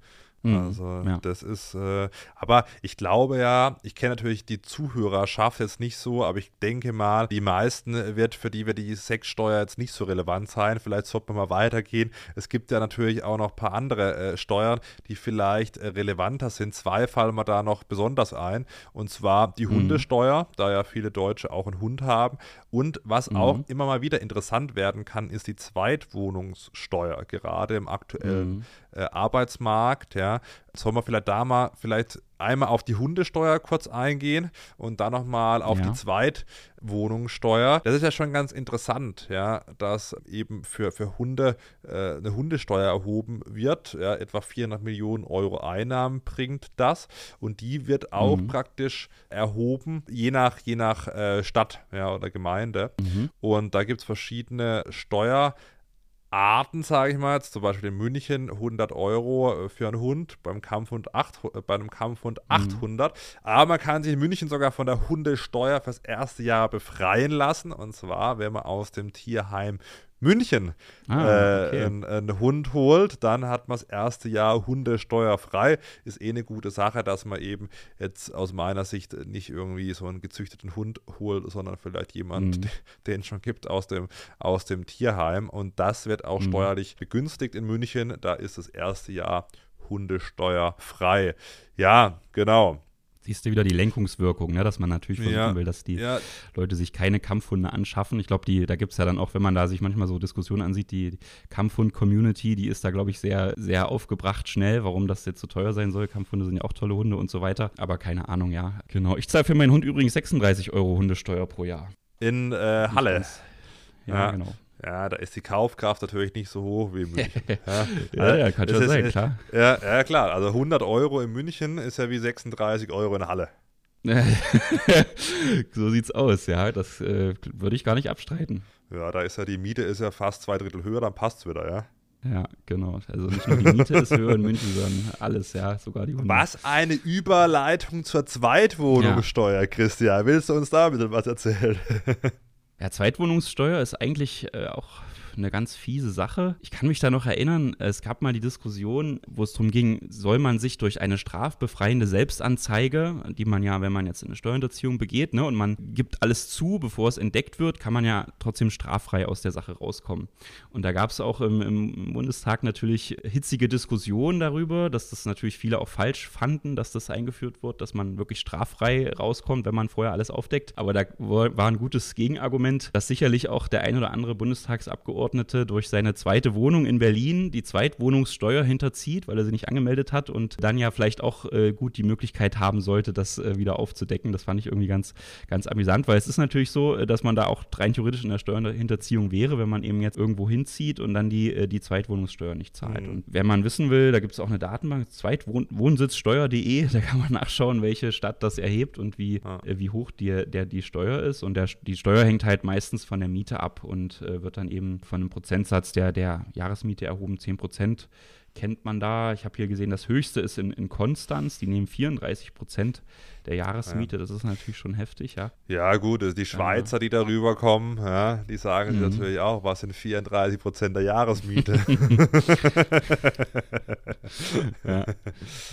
Mhm, also ja. das ist, äh, aber ich glaube ja, ich kenne natürlich die Zuhörerschaft jetzt nicht so, aber ich denke mal, die meisten wird, für die wir die Sexsteuer jetzt nicht so relevant sein. Vielleicht sollte man mal weitergehen. Es gibt ja natürlich auch noch ein paar andere äh, Steuern, die vielleicht äh, relevanter sind. Zwei fallen wir da noch besonders ein. Und zwar die mhm. Hundesteuer, da ja viele Deutsche auch einen Hund haben. Und was mhm. auch immer mal wieder interessant werden kann, ist die Zweitwohnungssteuer, gerade im aktuellen mhm äh, Arbeitsmarkt, ja. Sollen wir vielleicht da mal vielleicht einmal auf die Hundesteuer kurz eingehen und dann nochmal auf ja. die Zweitwohnungssteuer. Das ist ja schon ganz interessant, ja, dass eben für, für Hunde äh, eine Hundesteuer erhoben wird. Ja, etwa 400 Millionen Euro Einnahmen bringt das und die wird auch mhm. praktisch erhoben, je nach, je nach äh, Stadt ja, oder Gemeinde. Mhm. Und da gibt es verschiedene Steuer. Arten, sage ich mal jetzt, zum Beispiel in München 100 Euro äh, für einen Hund, beim Kampfhund 8, äh, bei einem Kampfhund 800. Mhm. Aber man kann sich in München sogar von der Hundesteuer fürs erste Jahr befreien lassen. Und zwar, wenn man aus dem Tierheim München ah, äh, okay. einen, einen, Hund holt, dann hat man das erste Jahr hundesteuerfrei. Ist eh eine gute Sache, dass man eben jetzt aus meiner Sicht nicht irgendwie so einen gezüchteten Hund holt, sondern vielleicht jemand, mhm. den es schon gibt aus dem, aus dem Tierheim. Und das wird auch mhm. steuerlich begünstigt in München. Da ist das erste Jahr hundesteuerfrei. Ja, genau siehst du wieder die Lenkungswirkung, ne? dass man natürlich versuchen ja, will, dass die ja. Leute sich keine Kampfhunde anschaffen. Ich glaube, da gibt es ja dann auch, wenn man da sich manchmal so Diskussionen ansieht, die, die Kampfhund-Community, die ist da, glaube ich, sehr, sehr aufgebracht schnell, warum das jetzt so teuer sein soll. Kampfhunde sind ja auch tolle Hunde und so weiter. Aber keine Ahnung, ja. Genau. Ich zahle für meinen Hund übrigens 36 Euro Hundesteuer pro Jahr. In äh, Halle. Ja, ja, genau. Ja, da ist die Kaufkraft natürlich nicht so hoch wie in München. ja, ja, ja kann schon sein, klar. Ja, ja, klar. Also 100 Euro in München ist ja wie 36 Euro in Halle. so sieht's aus, ja. Das äh, würde ich gar nicht abstreiten. Ja, da ist ja die Miete ist ja fast zwei Drittel höher, dann passt's wieder, ja. Ja, genau. Also nicht nur die Miete ist höher in München, sondern alles, ja, sogar die Hunde. Was eine Überleitung zur Zweitwohnungssteuer, ja. Christian. Willst du uns da bitte was erzählen? Ja, Zweitwohnungssteuer ist eigentlich äh, auch eine ganz fiese Sache. Ich kann mich da noch erinnern, es gab mal die Diskussion, wo es darum ging, soll man sich durch eine strafbefreiende Selbstanzeige, die man ja, wenn man jetzt eine Steuerhinterziehung begeht, ne, und man gibt alles zu, bevor es entdeckt wird, kann man ja trotzdem straffrei aus der Sache rauskommen. Und da gab es auch im, im, Bundestag natürlich hitzige Diskussionen darüber, dass das natürlich viele auch falsch fanden, dass das eingeführt wird, dass man wirklich straffrei rauskommt, wenn man vorher alles aufdeckt. Aber da war ein gutes Gegenargument, dass sicherlich auch der ein oder andere Bundestagsabgeordnete Abgeordnete durch seine zweite Wohnung in Berlin die Zweitwohnungssteuer hinterzieht, weil er sie nicht angemeldet hat und dann ja vielleicht auch äh, gut die Möglichkeit haben sollte, das äh, wieder aufzudecken. Das fand ich irgendwie ganz, ganz amüsant, weil es ist natürlich so, äh, dass man da auch rein theoretisch in der Steuerhinterziehung wäre, wenn man eben jetzt irgendwo hinzieht und dann die, äh, die Zweitwohnungssteuer nicht zahlt. Mhm. Und wenn man wissen will, da gibt es auch eine Datenbank, zweitwohnsitzsteuer.de, da kann man nachschauen, welche Stadt das erhebt und wie, ah. Äh, wie hoch die, der, die Steuer ist. Und der, die Steuer hängt halt meistens von der Miete ab und äh, wird dann eben von einem Prozentsatz der, der Jahresmiete erhoben, 10 Prozent kennt man da. Ich habe hier gesehen, das höchste ist in, in Konstanz. Die nehmen 34 Prozent der Jahresmiete. Ja. Das ist natürlich schon heftig, ja. Ja, gut, also die Schweizer, die darüber kommen, ja, die sagen mhm. natürlich auch, was sind 34 Prozent der Jahresmiete.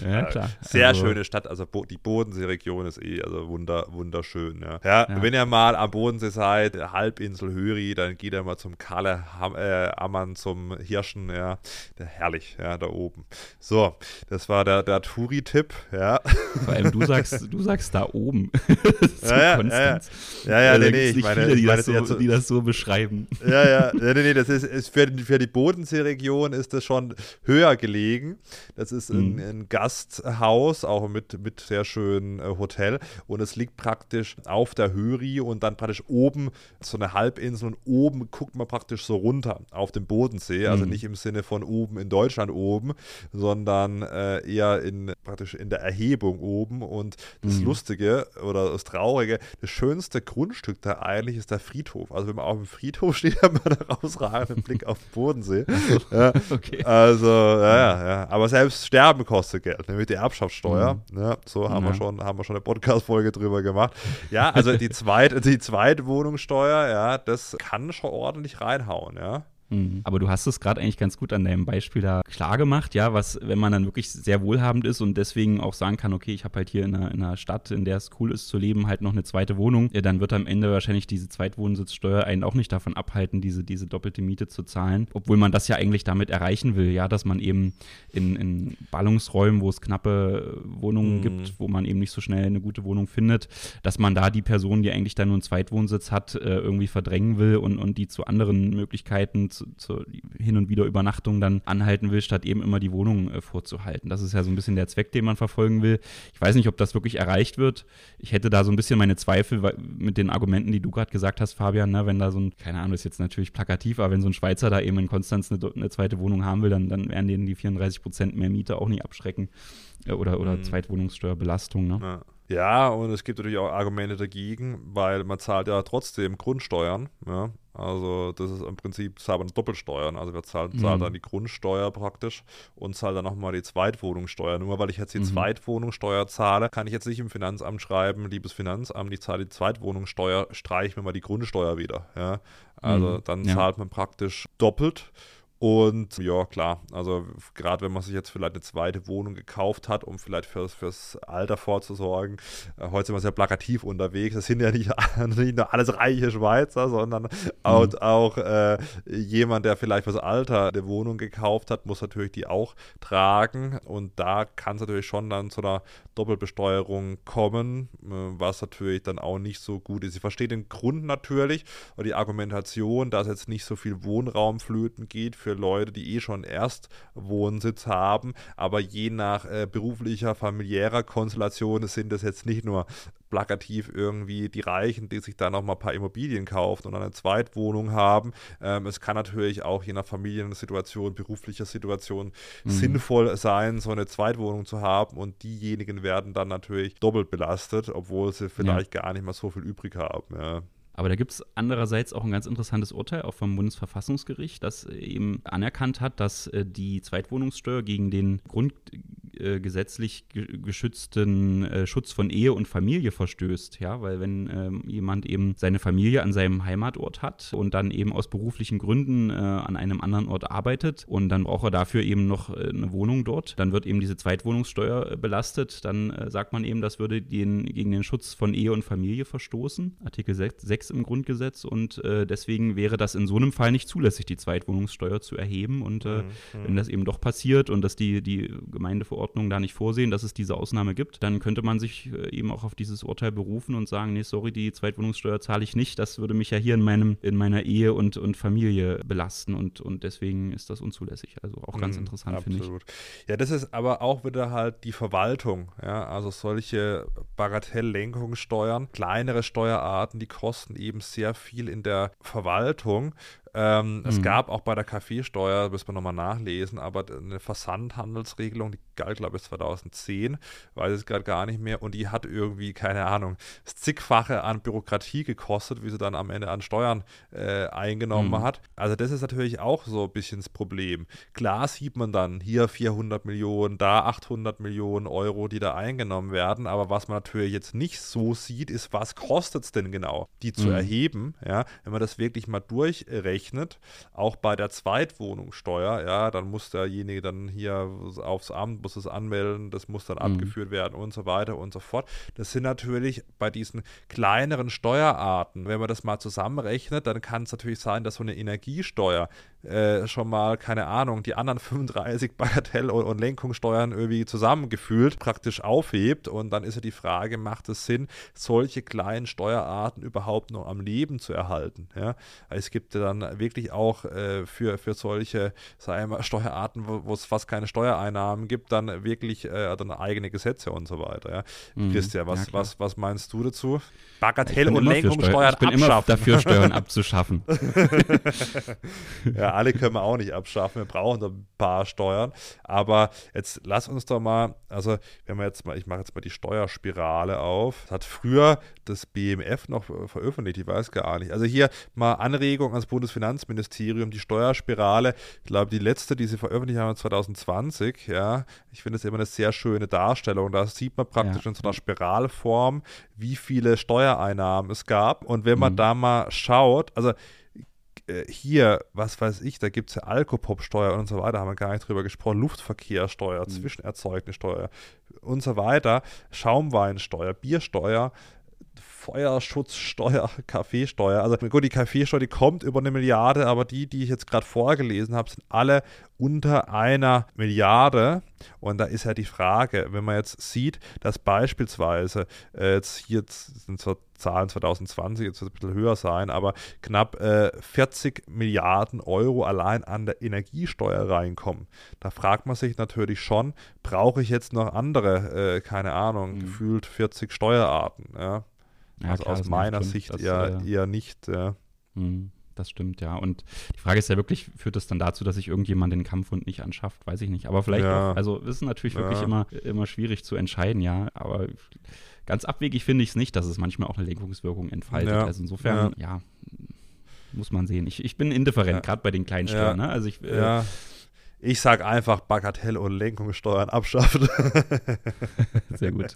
ja. klar. Sehr also, schöne Stadt, also die Bodensee-Region ist eh also wunder, wunderschön. Ja. Wenn ihr mal am Bodensee seid, Halbinsel Höri, dann geht ihr mal zum Kalle äh, Ammann, zum Hirschen, ja. Herrlich, ja, da oben. So, das war der, der Touri-Tipp, ja. Vor allem du sagst, du sagst da oben. ja, ja, ja, ja, ja, nee, nee, ich meine, viele, die, meine, das so, die das so beschreiben. Ja, ja, nee, nee, das ist, ist für, für die Bodenseeregion ist das schon höher gelegen. Das ist ein, mhm. ein Gasthaus, auch mit, mit sehr schönem äh, Hotel und es liegt praktisch auf der Höri und dann praktisch oben so eine Halbinsel und oben guckt man praktisch so runter auf den Bodensee, also mhm. nicht im Sinne von oben in Deutschland oben, sondern äh, eher in praktisch in der Erhebung oben. Und das mhm. Lustige oder das Traurige, das schönste Grundstück da eigentlich ist der Friedhof. Also wenn man auf dem Friedhof steht, hat man da rausragenden Blick auf den Bodensee. ja, okay. Also, ja, ja. Aber selbst Sterben kostet Geld, nämlich die Erbschaftssteuer. Mhm. Ja, so haben, wir schon, haben wir schon eine Podcast-Folge drüber gemacht. Ja, also die, Zweit, die Zweitwohnungssteuer, ja, das kann schon ordentlich reinhauen, ja. Mhm. Aber du hast es gerade eigentlich ganz gut an deinem Beispiel da klar gemacht, ja, was, wenn man dann wirklich sehr wohlhabend ist und deswegen auch sagen kann, okay, ich habe halt hier in einer, in einer, Stadt, in der es cool ist zu leben, halt noch eine zweite Wohnung, ja, dann wird am Ende wahrscheinlich diese Zweitwohnsitzsteuer einen auch nicht davon abhalten, diese, diese doppelte Miete zu zahlen, obwohl man das ja eigentlich damit erreichen will, ja, dass man eben in, in Ballungsräumen, wo es knappe Wohnungen mhm. gibt, wo man eben nicht so schnell eine gute Wohnung findet, dass man da die Person, die eigentlich dann nur einen Zweitwohnsitz hat, äh, irgendwie verdrängen will und, und die zu anderen Möglichkeiten zu, zur Hin- und Wieder-Übernachtung dann anhalten will, statt eben immer die Wohnung äh, vorzuhalten. Das ist ja so ein bisschen der Zweck, den man verfolgen will. Ich weiß nicht, ob das wirklich erreicht wird. Ich hätte da so ein bisschen meine Zweifel weil, mit den Argumenten, die du gerade gesagt hast, Fabian, ne, wenn da so ein, keine Ahnung, ist jetzt natürlich plakativ, aber wenn so ein Schweizer da eben in Konstanz eine, eine zweite Wohnung haben will, dann, dann werden denen die 34 Prozent mehr Miete auch nicht abschrecken. Äh, oder, oder mhm. Zweitwohnungssteuerbelastung. Ne? Ja. Ja, und es gibt natürlich auch Argumente dagegen, weil man zahlt ja trotzdem Grundsteuern. Ja? Also das ist im Prinzip zahlt man Doppelsteuern. Also wir zahlen, zahlen mhm. dann die Grundsteuer praktisch und zahlen dann nochmal die Zweitwohnungssteuer. Nur weil ich jetzt die mhm. Zweitwohnungssteuer zahle, kann ich jetzt nicht im Finanzamt schreiben, liebes Finanzamt, ich zahle die Zweitwohnungssteuer, streiche mir mal die Grundsteuer wieder. Ja? Also mhm. dann ja. zahlt man praktisch doppelt. Und ja, klar, also gerade wenn man sich jetzt vielleicht eine zweite Wohnung gekauft hat, um vielleicht fürs, fürs Alter vorzusorgen, äh, heute sind wir sehr plakativ unterwegs, das sind ja nicht, nicht nur alles reiche Schweizer, sondern auch, mhm. auch äh, jemand, der vielleicht fürs Alter eine Wohnung gekauft hat, muss natürlich die auch tragen und da kann es natürlich schon dann zu einer Doppelbesteuerung kommen, äh, was natürlich dann auch nicht so gut ist. Ich verstehe den Grund natürlich und die Argumentation, dass jetzt nicht so viel Wohnraum flöten geht für für Leute, die eh schon Erstwohnsitz haben, aber je nach äh, beruflicher, familiärer Konstellation sind das jetzt nicht nur plakativ irgendwie die Reichen, die sich da noch mal ein paar Immobilien kaufen und eine Zweitwohnung haben. Ähm, es kann natürlich auch je nach Familiensituation, beruflicher Situation mhm. sinnvoll sein, so eine Zweitwohnung zu haben und diejenigen werden dann natürlich doppelt belastet, obwohl sie vielleicht ja. gar nicht mal so viel übrig haben. Ja. Aber da gibt es andererseits auch ein ganz interessantes Urteil, auch vom Bundesverfassungsgericht, das eben anerkannt hat, dass äh, die Zweitwohnungssteuer gegen den grundgesetzlich geschützten äh, Schutz von Ehe und Familie verstößt. Ja, weil wenn ähm, jemand eben seine Familie an seinem Heimatort hat und dann eben aus beruflichen Gründen äh, an einem anderen Ort arbeitet und dann braucht er dafür eben noch eine Wohnung dort, dann wird eben diese Zweitwohnungssteuer belastet. Dann sagt man eben, das würde den, gegen den Schutz von Ehe und Familie verstoßen. Artikel 6 im Grundgesetz und äh, deswegen wäre das in so einem Fall nicht zulässig, die Zweitwohnungssteuer zu erheben. Und äh, mhm. wenn das eben doch passiert und dass die, die Gemeindeverordnungen da nicht vorsehen, dass es diese Ausnahme gibt, dann könnte man sich äh, eben auch auf dieses Urteil berufen und sagen, nee, sorry, die Zweitwohnungssteuer zahle ich nicht. Das würde mich ja hier in meinem, in meiner Ehe und, und Familie belasten und, und deswegen ist das unzulässig. Also auch ganz mhm, interessant, finde ich. Ja, das ist aber auch wieder halt die Verwaltung, ja, also solche Bagatelllenkungssteuern, kleinere Steuerarten, die kosten eben sehr viel in der Verwaltung. Ähm, mhm. Es gab auch bei der Kaffeesteuer, müssen wir nochmal nachlesen, aber eine Versandhandelsregelung, die galt, glaube ich, 2010, weiß ich gerade gar nicht mehr, und die hat irgendwie, keine Ahnung, das zigfache an Bürokratie gekostet, wie sie dann am Ende an Steuern äh, eingenommen mhm. hat. Also das ist natürlich auch so ein bisschen das Problem. Klar sieht man dann hier 400 Millionen, da 800 Millionen Euro, die da eingenommen werden, aber was man natürlich jetzt nicht so sieht, ist, was kostet es denn genau, die zu mhm. erheben, ja, wenn man das wirklich mal durchrechnet berechnet, auch bei der Zweitwohnungssteuer, ja, dann muss derjenige dann hier aufs Amt, muss es anmelden, das muss dann mhm. abgeführt werden und so weiter und so fort. Das sind natürlich bei diesen kleineren Steuerarten, wenn man das mal zusammenrechnet, dann kann es natürlich sein, dass so eine Energiesteuer äh, schon mal, keine Ahnung, die anderen 35 Bagatell- und, und Lenkungssteuern irgendwie zusammengefühlt praktisch aufhebt und dann ist ja die Frage, macht es Sinn, solche kleinen Steuerarten überhaupt noch am Leben zu erhalten? Ja? Es gibt ja dann wirklich auch äh, für, für solche, sagen wir, Steuerarten, wo es fast keine Steuereinnahmen gibt, dann wirklich äh, dann eigene Gesetze und so weiter. Ja. Mhm. Christian, was, ja, was, was meinst du dazu? Bagatell- und Lenkungssteuern abschaffen. Ich bin immer dafür, Steuern abzuschaffen. ja, alle können wir auch nicht abschaffen. Wir brauchen ein paar Steuern. Aber jetzt lass uns doch mal, also wenn wir jetzt mal, ich mache jetzt mal die Steuerspirale auf. Das hat früher das BMF noch veröffentlicht, ich weiß gar nicht. Also hier mal Anregung ans Bundesfinanzministerium, die Steuerspirale, ich glaube, die letzte, die sie veröffentlicht haben, 2020, ja. Ich finde es immer eine sehr schöne Darstellung. Da sieht man praktisch ja. in so einer Spiralform, wie viele Steuereinnahmen es gab. Und wenn man mhm. da mal schaut, also äh, hier, was weiß ich, da gibt es ja Alkopopsteuer und so weiter, haben wir gar nicht drüber gesprochen, Luftverkehrssteuer, mhm. Zwischenerzeugnissteuer und so weiter, Schaumweinsteuer, Biersteuer, Feuerschutzsteuer, Kaffeesteuer. Also gut, die Kaffeesteuer, die kommt über eine Milliarde, aber die, die ich jetzt gerade vorgelesen habe, sind alle unter einer Milliarde. Und da ist ja die Frage, wenn man jetzt sieht, dass beispielsweise äh, jetzt hier sind zwar Zahlen 2020, jetzt wird es ein bisschen höher sein, aber knapp äh, 40 Milliarden Euro allein an der Energiesteuer reinkommen. Da fragt man sich natürlich schon, brauche ich jetzt noch andere, äh, keine Ahnung, mhm. gefühlt 40 Steuerarten. Ja? Ja, also klar, aus meiner Sicht das, eher, äh, eher nicht. Ja. Hm, das stimmt, ja. Und die Frage ist ja wirklich, führt das dann dazu, dass sich irgendjemand den Kampfhund nicht anschafft? Weiß ich nicht. Aber vielleicht ja. auch, also ist natürlich ja. wirklich immer, immer schwierig zu entscheiden, ja. Aber ganz abwegig finde ich es nicht, dass es manchmal auch eine Lenkungswirkung entfaltet. Ja. Also insofern, ja. muss man sehen. Ich, ich bin indifferent, gerade bei den kleinen Steuern. Ne? Also ich, äh, ich sage einfach Bagatell- und Lenkungssteuern abschaffen. Sehr gut.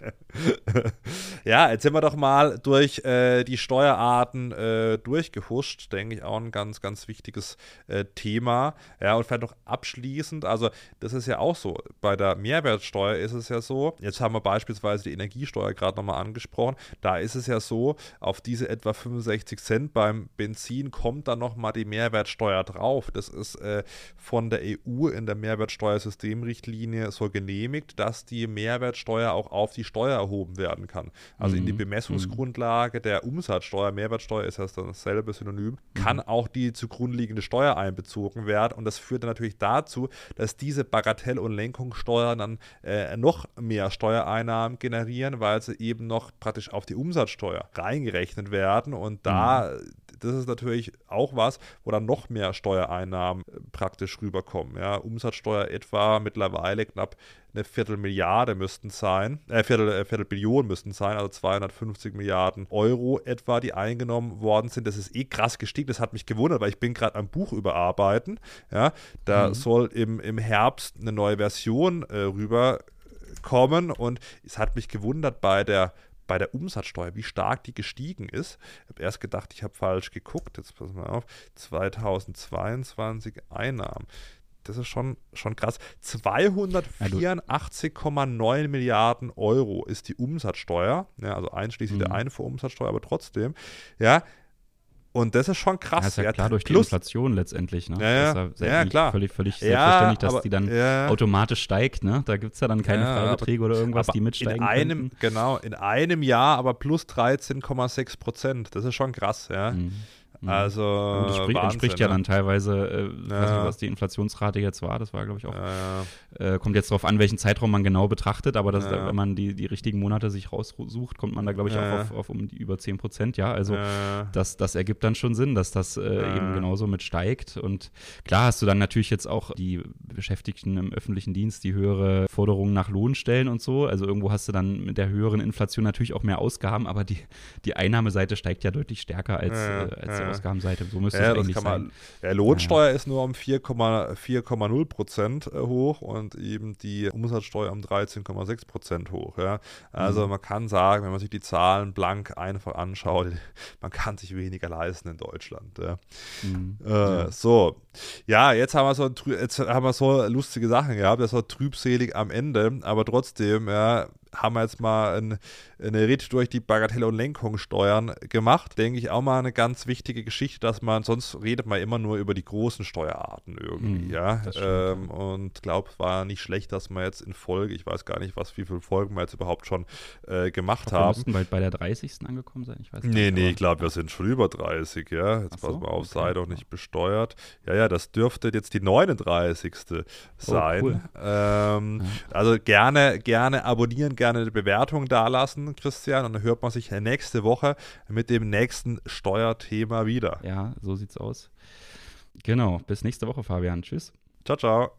ja, jetzt sind wir doch mal durch äh, die Steuerarten äh, durchgehuscht. Denke ich auch ein ganz, ganz wichtiges äh, Thema. Ja, und vielleicht noch abschließend, also das ist ja auch so. Bei der Mehrwertsteuer ist es ja so, jetzt haben wir beispielsweise die Energiesteuer gerade nochmal angesprochen. Da ist es ja so, auf diese etwa 65 Cent beim Benzin kommt dann nochmal die Mehrwertsteuer drauf. Das ist äh, von der EU in der Mehrwertsteuersystemrichtlinie so genehmigt, dass die Mehrwertsteuer auch auf die Steuer erhoben werden kann. Also mhm. in die mhm. Bemessungsgrundlage der Umsatzsteuer, Mehrwertsteuer ist das dasselbe Synonym, mhm. kann auch die zugrunde liegende Steuer einbezogen werden. Und das führt dann natürlich dazu, dass diese Bagatell- und Lenkungssteuern dann äh, noch mehr Steuereinnahmen generieren, weil sie eben noch praktisch auf die Umsatzsteuer reingerechnet werden. Und da mhm das ist natürlich auch was, wo dann noch mehr Steuereinnahmen äh, praktisch rüberkommen. Ja, Umsatzsteuer etwa mittlerweile knapp eine Viertelmilliarde müssten sein, äh, Viertel, äh, Viertelbillion müssten sein, also 250 Milliarden Euro etwa, die eingenommen worden sind. Das ist eh krass gestiegen. Das hat mich gewundert, weil ich bin gerade am Buch überarbeiten. Ja, da mhm. soll im, im Herbst eine neue Version äh, rüberkommen und es hat mich gewundert bei der bei der Umsatzsteuer, wie stark die gestiegen ist. Ich habe erst gedacht, ich habe falsch geguckt. Jetzt pass mal auf. 2022 Einnahmen. Das ist schon, schon krass. 284,9 Milliarden Euro ist die Umsatzsteuer, ja, also einschließlich mhm. der Einfuhrumsatzsteuer, aber trotzdem, ja, und das ist schon krass. Ja, ist ja klar, durch Plus, die Inflation letztendlich. Ne? Ja, ja, ja, ja klar. Völlig, völlig selbstverständlich, dass aber, die dann automatisch steigt. Ne? Da gibt es ja dann keine Freibeträge oder irgendwas, die mitsteigen. In einem, könnten. Genau, in einem Jahr aber plus 13,6 Prozent. Das ist schon krass, ja. Mhm. Mhm. Also das sprich, entspricht ja ne? dann teilweise, äh, ja. weiß nicht, was die Inflationsrate jetzt war, das war, glaube ich, auch, ja, äh, kommt jetzt darauf an, welchen Zeitraum man genau betrachtet, aber das, wenn man die, die richtigen Monate sich raussucht, kommt man da, glaube ich, auch auf, auf, um die über 10 Prozent, ja, also das, das ergibt dann schon Sinn, dass das äh, eben genauso mit steigt. Und klar hast du dann natürlich jetzt auch die Beschäftigten im öffentlichen Dienst, die höhere Forderungen nach Lohn stellen und so, also irgendwo hast du dann mit der höheren Inflation natürlich auch mehr Ausgaben, aber die, die Einnahmeseite steigt ja deutlich stärker als, äh, als die Ausgabenseite. So müsste ja, es eigentlich sein. ja, Lohnsteuer ja. ist nur um 4,0 Prozent äh, hoch und eben die Umsatzsteuer um 13,6 Prozent hoch. Ja. Also mhm. man kann sagen, wenn man sich die Zahlen blank einfach anschaut, man kann sich weniger leisten in Deutschland. Ja. Mhm. Äh, so, ja, jetzt haben wir so jetzt haben wir so lustige Sachen gehabt, das war trübselig am Ende, aber trotzdem, ja, haben wir jetzt mal ein, eine Ritt durch die Bagatell- und Lenkungssteuern gemacht. Denke ich auch mal eine ganz wichtige Geschichte, dass man, sonst redet man immer nur über die großen Steuerarten irgendwie, mm, ja. Ähm, und glaube, war nicht schlecht, dass wir jetzt in Folge, ich weiß gar nicht, was, wie viele Folgen wir jetzt überhaupt schon äh, gemacht glaub, haben. Wir müssten bald bei der 30. angekommen sein, ich weiß Nee, nicht, nee, ich glaube, wir sind schon über 30, ja. Jetzt so, passen wir auf, okay. sei doch nicht besteuert. Ja, ja, das dürfte jetzt die 39. sein. Oh, cool. ähm, ja. Also gerne, gerne abonnieren, gerne eine Bewertung dalassen, Christian, und dann hört man sich nächste Woche mit dem nächsten Steuerthema wieder. Ja, so sieht's aus. Genau, bis nächste Woche, Fabian. Tschüss. Ciao, ciao.